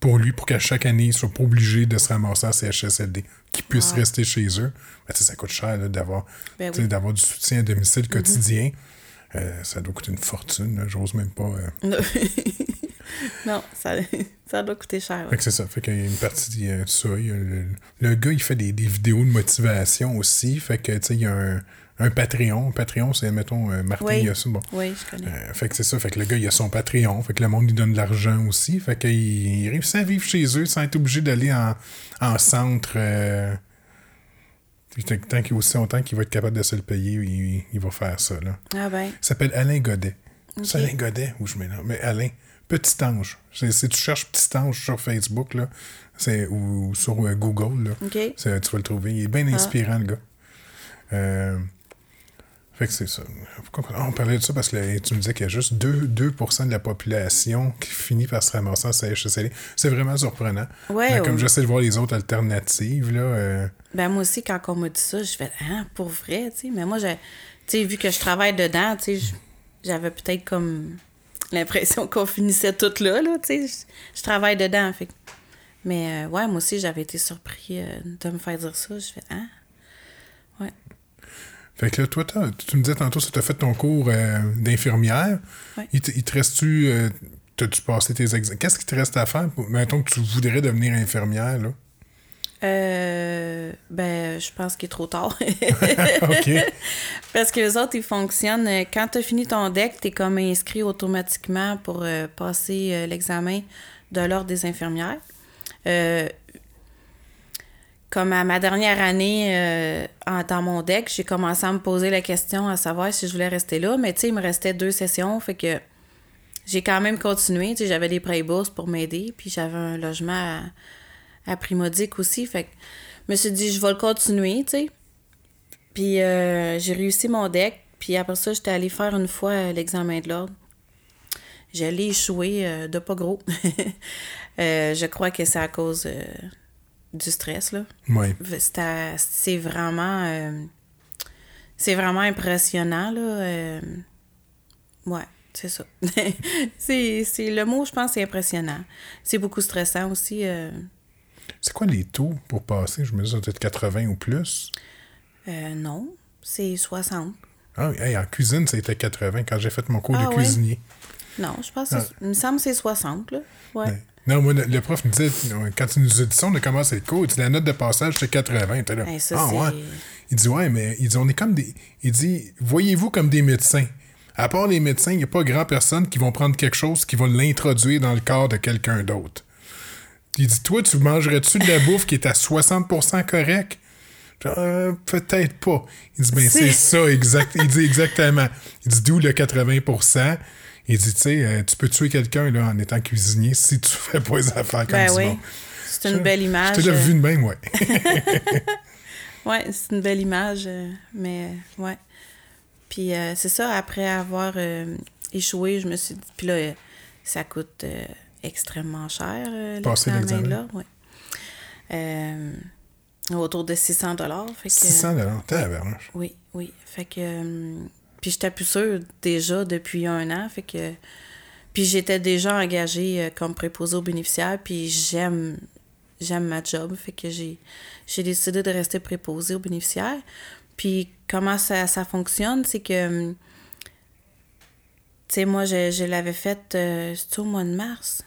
pour lui, pour qu'à chaque année, ils soient pas obligés de se ramasser en CHSLD, qu'ils puissent Wow. rester chez eux. Ben, ça coûte cher d'avoir Ben oui. d'avoir du soutien à domicile quotidien. Euh, ça doit coûter une fortune, j'ose même pas. euh. non, ça, ça doit coûter cher. ouais. C'est ça. Fait qu'il y a une partie y a ça. il y a le, le gars, il fait des, des vidéos de motivation aussi. Fait que, tu sais, il y a un, un Patreon. Patreon, c'est, mettons, euh, Martin, Oui. il y a ça. Bon. Oui, je connais. Euh, fait que c'est ça. Fait que le gars, il a son Patreon. Fait que le monde lui donne de l'argent aussi. Fait qu'il il réussit à vivre chez eux sans être obligé d'aller en, en centre. Euh, tant qu'il aussi longtemps qu'il va être capable de se le payer, il, il va faire ça. Là. Ah ben, Il s'appelle Alain Godet. C'est. Alain Godet? Ou je mélange. Mais Alain, Petit Ange. Si tu cherches Petit Ange sur Facebook là, c'est, ou sur Google, là, tu vas le trouver. Il est bien inspirant, le gars. Euh, fait que c'est ça. Pourquoi on parlait de ça? Parce que tu me disais qu'il y a juste 2, 2 de la population qui finit par se ramasser en CHSLD. C'est vraiment surprenant. Ouais, comme j'essaie de voir les autres alternatives, là, euh, Ben moi aussi, quand on m'a dit ça, je fais Ah, pour vrai, tu sais. Mais moi, j'ai, tu sais, vu que je travaille dedans, tu sais, j- j'avais peut-être comme l'impression qu'on finissait tout là, là, tu sais. Je, travaille dedans, fait Mais euh, ouais, moi aussi, j'avais été surpris euh, de me faire dire ça. Je fais Ah, ouais. Fait que là, toi, tu me disais tantôt, ça t'a fait ton cours euh, d'infirmière. Il, te, il te reste-tu. euh, T'as-tu passé tes examens? Qu'est-ce qui te reste à faire? Pour, mettons que tu voudrais devenir infirmière, là? Euh, ben, je pense qu'il est trop tard. Parce que les autres, ils fonctionnent. Quand tu as fini ton deck, tu es comme inscrit automatiquement pour euh, passer euh, l'examen de l'ordre des infirmières. Comme à ma dernière année euh, en- dans mon deck, j'ai commencé à me poser la question à savoir si je voulais rester là. Mais tu sais, il me restait deux sessions, fait que j'ai quand même continué. Tu sais, j'avais des prêts bourses pour m'aider, puis j'avais un logement à, à aussi. Fait que je me suis dit, je vais le continuer, tu sais. Puis euh, j'ai réussi mon deck. Puis après ça, j'étais allée faire une fois euh, l'examen de l'ordre. J'allais échouer euh, de pas gros. Euh, je crois que c'est à cause du stress, là. C'était- C'est vraiment... euh, c'est vraiment impressionnant, là. euh, ouais, c'est ça. c'est le mot, je pense, c'est impressionnant. C'est beaucoup stressant aussi. euh, C'est quoi les taux pour passer? Je me dis, ça doit être 80 ou plus. euh, non, c'est 60. Ah, oui, hey, en cuisine, c'était 80 quand j'ai fait mon cours Ah, de cuisinier. Non, je pense que c'est- il me semble que c'est 60, là. Ouais. Ouais. Non, moi, le, le prof me disait, quand il nous a dit ça, on a commencé le cours, il dit la note de passage, c'était 80. Il était là. Hey, ça, ah, c'est- ouais. Il dit, ouais, mais il dit, on est comme des. Il dit, voyez-vous comme des médecins? À part les médecins, il n'y a pas grand personne qui vont prendre quelque chose qui va l'introduire dans le corps de quelqu'un d'autre. Il dit, toi, tu mangerais-tu de la bouffe qui est à 60% correct? Je dis, Euh, peut-être pas. Il dit, ben, c'est C'est- ça, exact. Il dit exactement. Il dit, d'où le 80%? Il dit, tu sais, euh, tu peux tuer quelqu'un là, en étant cuisinier si tu fais pas les affaires comme Ben du oui. C'est une belle image. Je déjà euh, vu de même, ouais. Ouais, c'est une belle image, euh, mais ouais. Puis euh, c'est ça, après avoir euh, échoué, je me suis dit, puis là, euh, ça coûte euh, extrêmement cher, euh, Passer l'examen l'ordre, ouais. Euh, autour de 600 dollars. Fait que, 600 dollars. Tabarnouche. Oui, oui. Fait que. Puis j'étais plus sûre déjà depuis un an. Fait que. Puis j'étais déjà engagée euh, comme préposée aux bénéficiaires. Puis j'aime. J'aime ma job. Fait que j'ai, j'ai décidé de rester préposée aux bénéficiaires. Puis comment ça, ça fonctionne, c'est que. Tu sais, moi, je, je l'avais faite. euh, au mois de mars?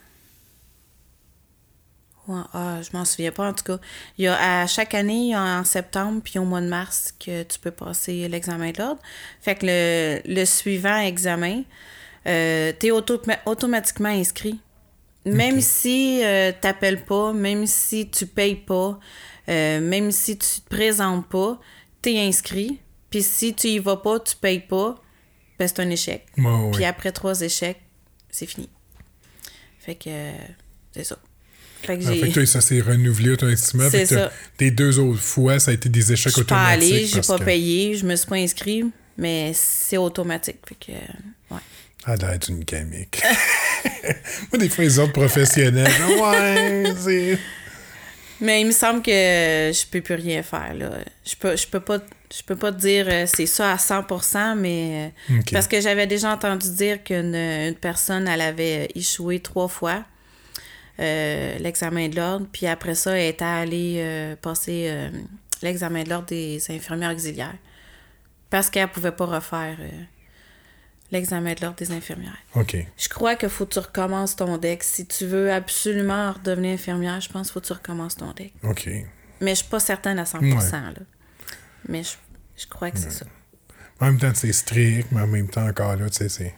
Ouais, ah, je m'en souviens pas en tout cas. Il y a à chaque année, il y a en septembre puis au mois de mars que tu peux passer l'examen de l'ordre. Fait que le, le suivant examen, euh, tu es automatiquement inscrit. Même si euh, t'appelles pas, même si tu payes pas, euh, même si tu te présentes pas, tu es inscrit. Puis si tu y vas pas, tu payes pas, ben c'est un échec. Ouais. Puis après trois échecs, c'est fini. Fait que c'est ça. Fait que Ah, fait que toi, ça s'est renouvelé automatiquement. C'est ça. tes deux autres fois, ça a été des échecs Je suis pas automatiques. allée, j'ai pas que- payé, je me suis pas inscrit, mais c'est automatique. Fait que, ouais. Ah, d'aller être une gamique. Moi, des fois, les autres professionnels, ouais, c'est. Mais il me semble que je peux plus rien faire, là. Je peux, je peux pas, je peux pas te dire euh, c'est ça à 100%, mais... euh. Parce que j'avais déjà entendu dire qu'une une personne, elle avait échoué trois fois euh, l'examen de l'ordre, puis après ça, elle était allée euh, passer euh, l'examen de l'ordre des infirmières auxiliaires. Parce qu'elle pouvait pas refaire l'examen de l'ordre des infirmières. OK. Je crois qu'il faut que tu recommences ton deck. Si tu veux absolument redevenir infirmière, je pense qu'il faut que tu recommences ton deck. OK. Mais je suis pas certaine à 100%. Ouais. Là. Mais je, je crois que c'est ça. En même temps, c'est strict, mais en même temps, encore là, tu sais, c'est.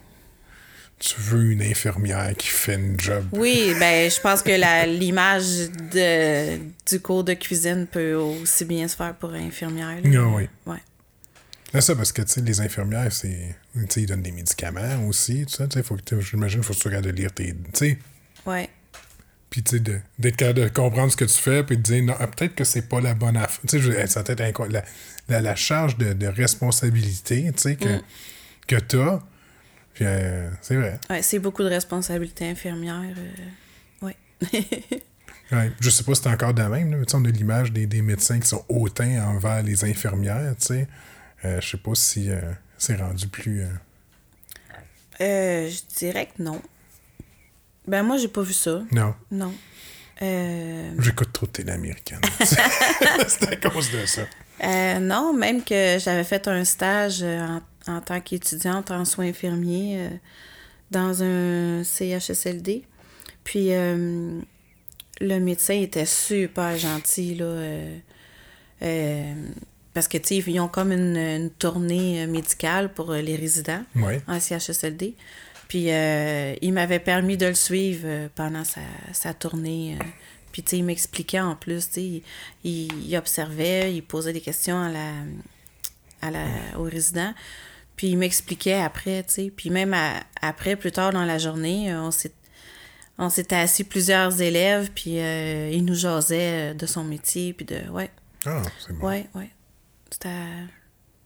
Tu veux une infirmière qui fait une job. Oui, ben je pense que l'image de, du cours de cuisine peut aussi bien se faire pour une infirmière. là. Ah oui. Ouais. C'est ça, parce que, tu les infirmières, c'est. Tu ils donnent des médicaments aussi, tu tu sais, faut que tu- J'imagine, tu regardes de lire tes. Tu. Ouais. Puis, tu sais, de- d'être capable de comprendre ce que tu fais, puis de dire, non, ah, peut-être que c'est pas la bonne affaire. Tu sais, ça peut être la, la, la charge de, de responsabilité, tu sais, que, Mm. que t'as. Puis, euh, c'est vrai. Ouais, c'est beaucoup de responsabilités infirmières. euh, ouais. Ouais, je sais pas si c'est encore de même, là, mais on a l'image des, des médecins qui sont hautains envers les infirmières, tu sais. Euh, je sais pas si euh, c'est rendu plus. euh, je dirais que non. Ben moi, j'ai pas vu ça. Non, Non. J'écoute trop de télé américaine. c'est à cause de ça. Non, même que j'avais fait un stage en, en tant qu'étudiante en soins infirmiers euh, dans un CHSLD. Puis euh, le médecin était super gentil, là. euh, parce que, tu sais, ils ont comme une, une tournée médicale pour les résidents Ouais. en CHSLD. Puis il m'avait permis de le suivre pendant sa, sa tournée. Puis tu sais, il m'expliquait en plus, tu il- il observait, il posait des questions à la, à la, aux résidents. Puis il m'expliquait après, tu sais. Puis même à- après, plus tard dans la journée, euh, on s'est on s'était assis plusieurs élèves, puis euh, il nous jasait euh, de son métier, puis de... Ouais, Ah, c'est bon. Ouais, ouais. C'était.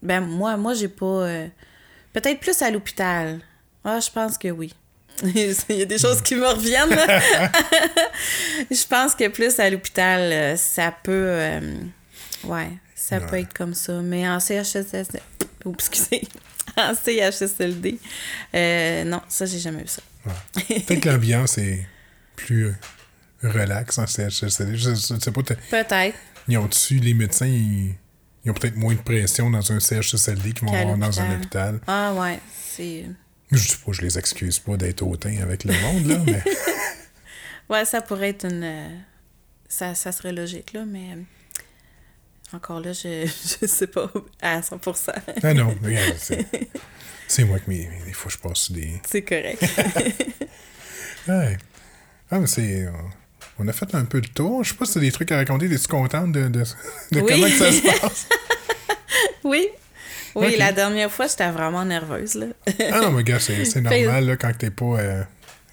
Ben, moi, moi, j'ai pas. euh, Peut-être plus à l'hôpital. Ah, je pense que oui. Il y a des choses qui me reviennent. je pense que plus à l'hôpital, ça peut. euh, Ouais, ça peut être comme ça. Mais en CHSLD. Oups, excusez. En CHSLD. euh, non, ça, j'ai jamais vu ça. Ouais. Peut-être que l'ambiance est plus euh, relax en CHSLD. Je, je sais pas, Peut-être. ils ont dessus les médecins, ils, ils ont peut-être moins de pression dans un CHSLD qu'ils vont avoir dans un hôpital? Ah, ouais. C'est. Je sais pas, je les excuse pas d'être hautain avec le monde, là, mais. Ouais, ça pourrait être une. euh, Ça, ça serait logique, là, mais. Encore là, je, je sais pas à 100%. Ah non, regarde, c'est. Moi qui, mes- des fois, je passe des. C'est correct. Ouais. Ah, mais c'est. euh, On a fait un peu le tour. Je sais pas si t'as des trucs à raconter. Es-tu contente de, de, de Oui. comment que ça se passe? oui. Oui, la dernière fois, j'étais vraiment nerveuse, là. Ah non, mais gars, c'est normal là, quand t'es pas. euh,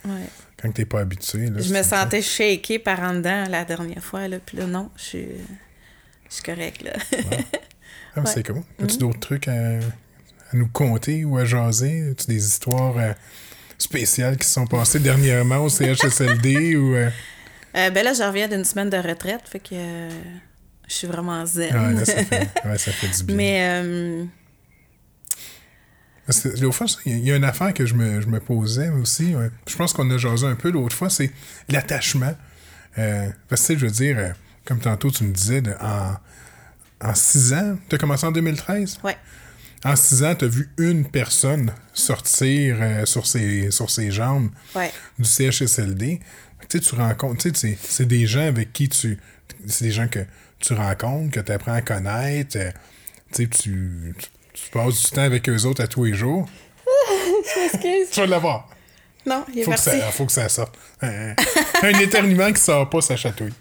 Ouais. quand t'es pas habitué. là, Je me sentais shakée par en dedans la dernière fois, là. Puis là, non, je suis. Suis correcte, là. Ah, mais c'est cool. As-tu d'autres trucs à, à nous conter ou à jaser? As-tu des histoires euh, spéciales qui se sont passées dernièrement au CHSLD ou... euh, Euh, ben là, je reviens d'une semaine de retraite, fait que euh, je suis vraiment zen. Ouais, là, ça fait, ouais, ça fait du bien. Mais euh, l'autre fois, il y a- une affaire que je me, je me posais aussi. ouais. Je pense qu'on a jasé un peu l'autre fois, c'est l'attachement. Parce que, je veux dire, comme tantôt tu me disais, de- en, en six ans, tu as commencé en 2013? ouais. En six ans, tu as vu une personne sortir euh, sur, ses, sur ses jambes Ouais. du CHSLD. Que, Tu sais, tu rencontres, tu sais, c'est- des gens avec qui tu. C'est des gens que tu rencontres, que tu apprends à connaître. euh, tu sais, tu, tu, passes du temps avec eux autres à tous les jours. Excuse. Tu vas l'avoir. Non, il est Faut que, parti. ça, faut que ça sorte. Un, un éternuement qui sort pas, ça chatouille.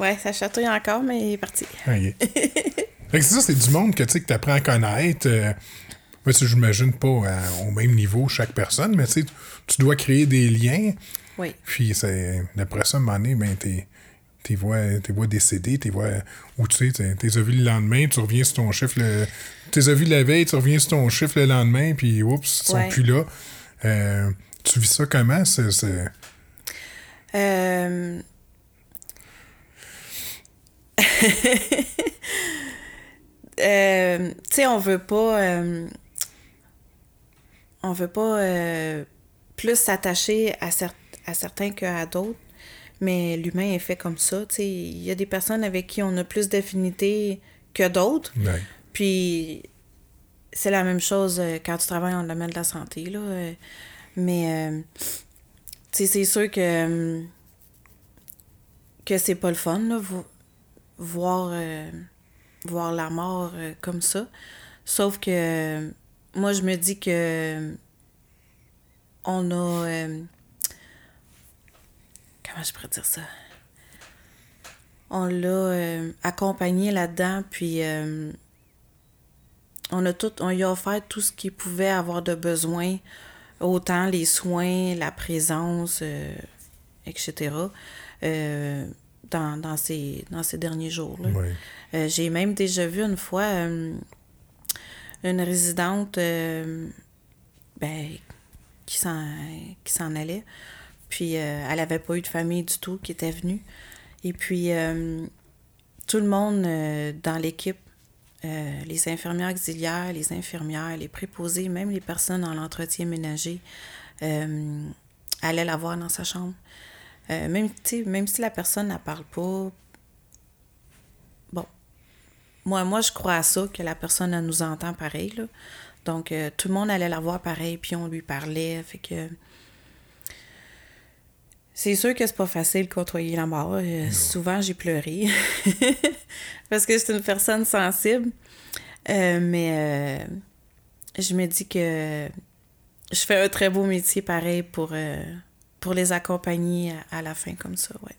Ouais, ça chatouille encore, mais il est parti. Ok. fait que c'est ça, c'est du monde que tu apprends à connaître. Euh, moi, tu sais, j'imagine pas à- au même niveau chaque personne, mais tu sais, tu dois créer des liens. Oui. Puis c'est, d'après ça, à un moment donné, ben, t'es, t'es vois, t'es vois décédés, t'es vois, ou tu sais, t'es, vu le lendemain, tu reviens sur ton chiffre, le, t'es as vu la veille, tu reviens sur ton chiffre le lendemain, puis oups, ils sont Ouais. plus là. Euh, tu vis ça comment? C'est, c'est- Euh... euh, tu sais, on veut pas... euh, On veut pas euh, plus s'attacher à, cer- à certains qu'à d'autres, mais l'humain est fait comme ça. Tu sais, il y a des personnes avec qui on a plus d'affinité que d'autres, ouais. puis c'est la même chose quand tu travailles dans le domaine de la santé, là. Mais, tu sais, c'est sûr que, que c'est pas le fun, là, voir, euh, voir la mort euh, comme ça. Sauf que euh, moi, je me dis que on a... comment je pourrais dire ça? On l'a accompagné là-dedans, puis on a tout, on lui a offert tout ce qu'il pouvait avoir de besoin, autant les soins, la présence, etc. dans, dans, ces, dans ces derniers jours-là. Ouais. Euh, J'ai même déjà vu une fois euh, une résidente euh, ben, qui s'en allait. Puis euh, elle n'avait pas eu de famille du tout qui était venue. Et puis tout le monde dans l'équipe, les infirmières auxiliaires, les infirmières, les préposés, même les personnes dans l'entretien ménager, allaient la voir dans sa chambre. Euh, même, si la personne ne parle pas, bon, moi, moi, je crois à ça, que la personne, elle nous entend pareil, là. Donc, euh, tout le monde allait la voir pareil, puis on lui parlait, fait que... C'est sûr que c'est pas facile de côtoyer la mort. Euh, souvent, j'ai pleuré. Parce que c'est une personne sensible. Euh, mais euh, je me dis que je fais un très beau métier pareil pour, pour les accompagner à, la fin comme ça, ouais.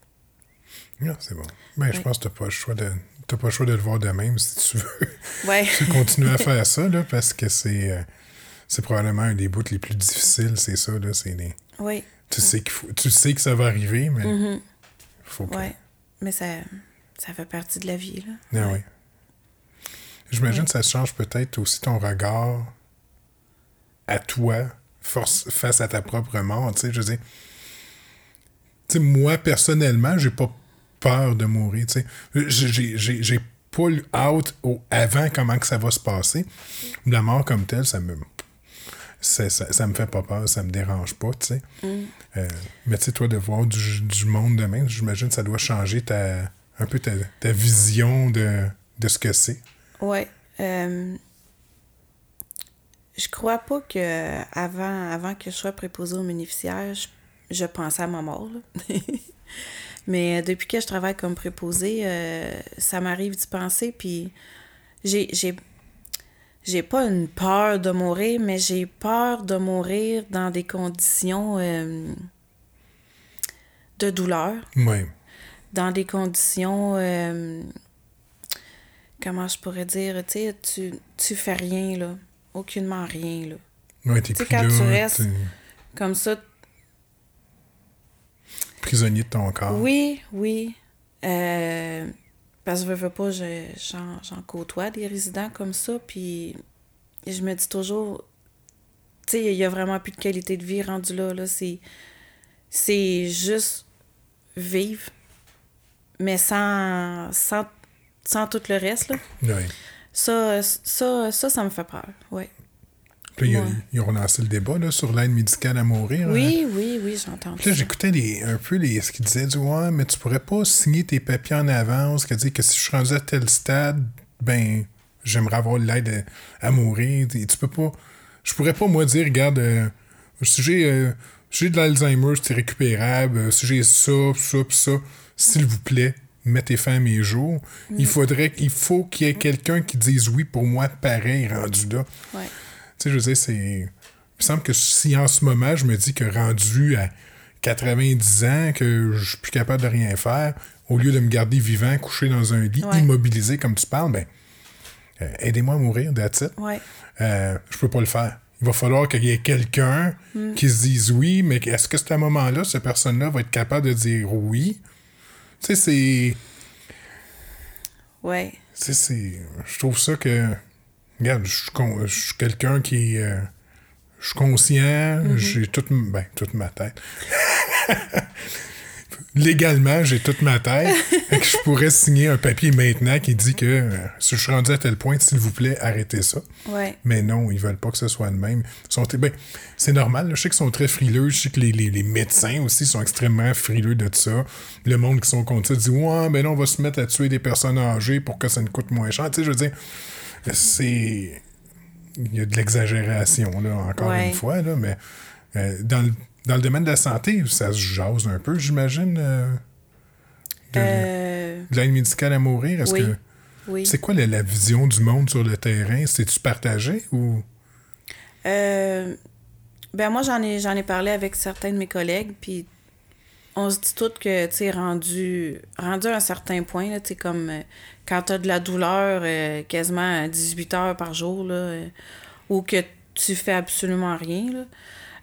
Non, c'est bon. Ben, je pense que t'as pas le choix de. T'as pas le choix de le voir de même si tu veux Ouais. continuer à faire ça, là, parce que c'est. euh, c'est probablement un des bouts les plus difficiles, c'est ça, là. C'est les- oui, Tu sais qu'il faut. Tu sais que ça va arriver, mais. Faut que. Mm-hmm. ouais. Mais ça, ça fait partie de la vie, là. Ah oui. J'imagine que ça change peut-être aussi ton regard à toi force, face à ta propre mort. Tu sais, je veux dire, tu sais, moi, personnellement, j'ai pas peur de mourir. Tu sais, J'ai- pas le out au avant comment que ça va se passer. La mort comme telle, ça me. Ça, ça, me fait pas peur, ça me dérange pas, tu sais. Euh, mais tu sais, toi, de voir du, du monde de même, j'imagine que ça doit changer ta, un peu ta, ta vision de, de ce que c'est. Ouais. euh, je crois pas que avant, avant que je sois préposée aux bénéficiaires, je, je pensais à ma mort. là. Mais depuis que je travaille comme préposée, euh, ça m'arrive d'y penser. Puis j'ai, j'ai, j'ai pas une peur de mourir, mais j'ai peur de mourir dans des conditions euh, de douleur Oui. dans des conditions euh, comment je pourrais dire tu sais tu tu fais rien là aucunement rien là Ouais, t'es Tu sais, plus quand là, tu restes- t'es comme ça prisonnier de ton corps. oui oui Euh, parce que je veux, veux pas, je- j'en j'en côtoie des résidents comme ça, puis je me dis toujours, tu sais, il y a vraiment plus de qualité de vie rendu là, là, c'est, c'est juste vivre, mais sans, sans, sans tout le reste, là. Ça, ça, ça, ça me fait peur, ouais. Puis ils- Ouais. ils ont relancé le débat là, sur l'aide médicale à mourir. hein. Oui, oui, oui, j'entends Puis là, j'écoutais un peu les, ce qu'ils disaient du Ouais, mais tu pourrais pas signer tes papiers en avance, qui dit que si je suis rendu à tel stade, ben, j'aimerais avoir l'aide à, à mourir. Tu tu peux pas. Je pourrais pas, moi, dire, regarde, euh, si j'ai euh, si j'ai de l'Alzheimer, c'est récupérable, euh, si j'ai ça, ça, ça, s'il vous plaît, mettez fin à mes jours. Il faudrait il faut qu'il y ait quelqu'un qui dise oui pour moi, pareil, rendu là. Ouais. Tu sais, je veux dire, c'est. Il me semble que si en ce moment, je me dis que rendu à 90 ans, que je suis plus capable de rien faire, au lieu de me garder vivant, couché dans un lit, Ouais. immobilisé comme tu parles, ben, euh, aidez-moi à mourir, that's it. Ouais. Euh, je peux pas le faire. Il va falloir qu'il y ait quelqu'un Mm. qui se dise oui, mais est-ce que à un moment-là, cette personne-là va être capable de dire oui? Tu sais, c'est. Ouais. Tu sais, c'est. Je trouve ça que. Regarde, je suis, con- je suis quelqu'un qui. euh, je suis conscient, j'ai toute, ben, toute ma tête. Légalement, j'ai toute ma tête. Fait que je pourrais signer un papier maintenant qui dit que euh, si je suis rendu à tel point, s'il vous plaît, arrêtez ça. Ouais. Mais non, ils veulent pas que ce soit le même. Sont, ben, c'est normal. là. Je sais qu'ils sont très frileux. Je sais que les, les- les médecins aussi sont extrêmement frileux de ça. Le monde qui sont contre ça dit Ouais, ben là, on va se mettre à tuer des personnes âgées pour que ça nous coûte moins cher. Tu sais, je veux dire, c'est. Il y a de l'exagération, là, encore Ouais. une fois, là, mais euh, dans, le, dans le domaine de la santé, ça se jase un peu, j'imagine. euh, de, Euh, de l'aide médicale à mourir. Est-ce oui. que. oui. C'est quoi la, la vision du monde sur le terrain? C'est-tu partagé ou? Euh, ben moi, j'en ai, j'en ai parlé avec certains de mes collègues, puis on se dit toutes que, tu sais, rendu, rendu à un certain point, là, tu sais, comme quand t'as de la douleur euh, quasiment à 18 heures par jour, là, euh, ou que tu fais absolument rien, là,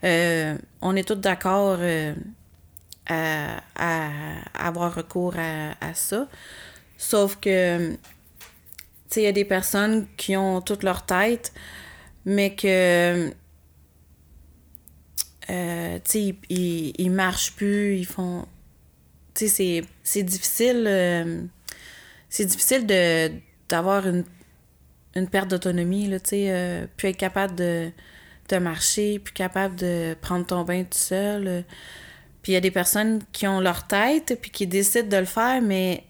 euh, on est tous d'accord euh, à, à avoir recours à, à ça. Sauf que, tu sais, il y a des personnes qui ont toute leur tête, mais que tu sais, ils, ils, marchent plus, ils font. Tu sais, c'est difficile. C'est difficile de d'avoir une, une perte d'autonomie, là, tu sais, euh, être capable de, de marcher, plus capable de prendre ton bain tout seul. euh. Puis il y a des personnes qui ont leur tête, puis qui décident de le faire, mais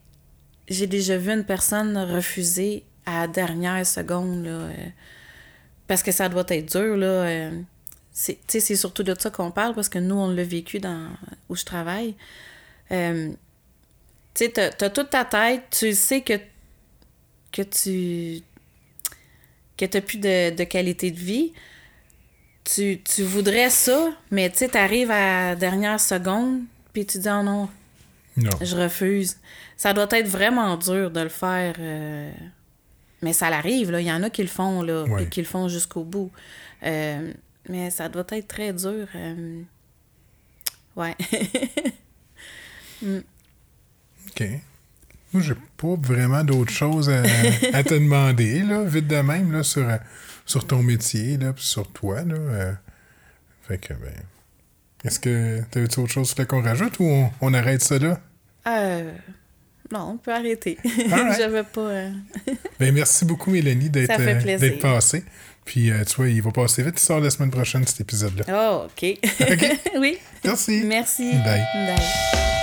j'ai déjà vu une personne refuser à la dernière seconde, là. euh, parce que ça doit être dur, là. euh, c'est, c'est surtout de ça qu'on parle, parce que nous, on l'a vécu dans où je travaille. Tu sais, t'as, t'as toute ta tête, tu sais que, que tu que t'as plus de, de qualité de vie. Tu, tu voudrais ça, mais tu sais, t'arrives à la dernière seconde, puis tu dis « Oh non, Non. je refuse. » Ça doit être vraiment dur de le faire, euh, mais ça l'arrive, là. Il y en a qui le font, là, Ouais. et qui le font jusqu'au bout. Euh, mais ça doit être très dur. euh, Ouais. OK. Moi, j'ai pas vraiment d'autres choses à, à te demander, là, vite de même, là, sur, euh, sur ton métier, là, puis sur toi, là. euh. fait que, ben... Est-ce que t'avais-tu autre chose qu'on rajoute ou on, on arrête ça là? Euh, non, on peut arrêter. Alright. J'avais pas... euh, Ben, merci beaucoup, Mélanie, d'être passée. Puis, euh, tu vois, il va passer vite. Il sort la semaine prochaine, cet épisode-là. Oh, OK. OK. oui. Merci. Merci. Bye. Bye.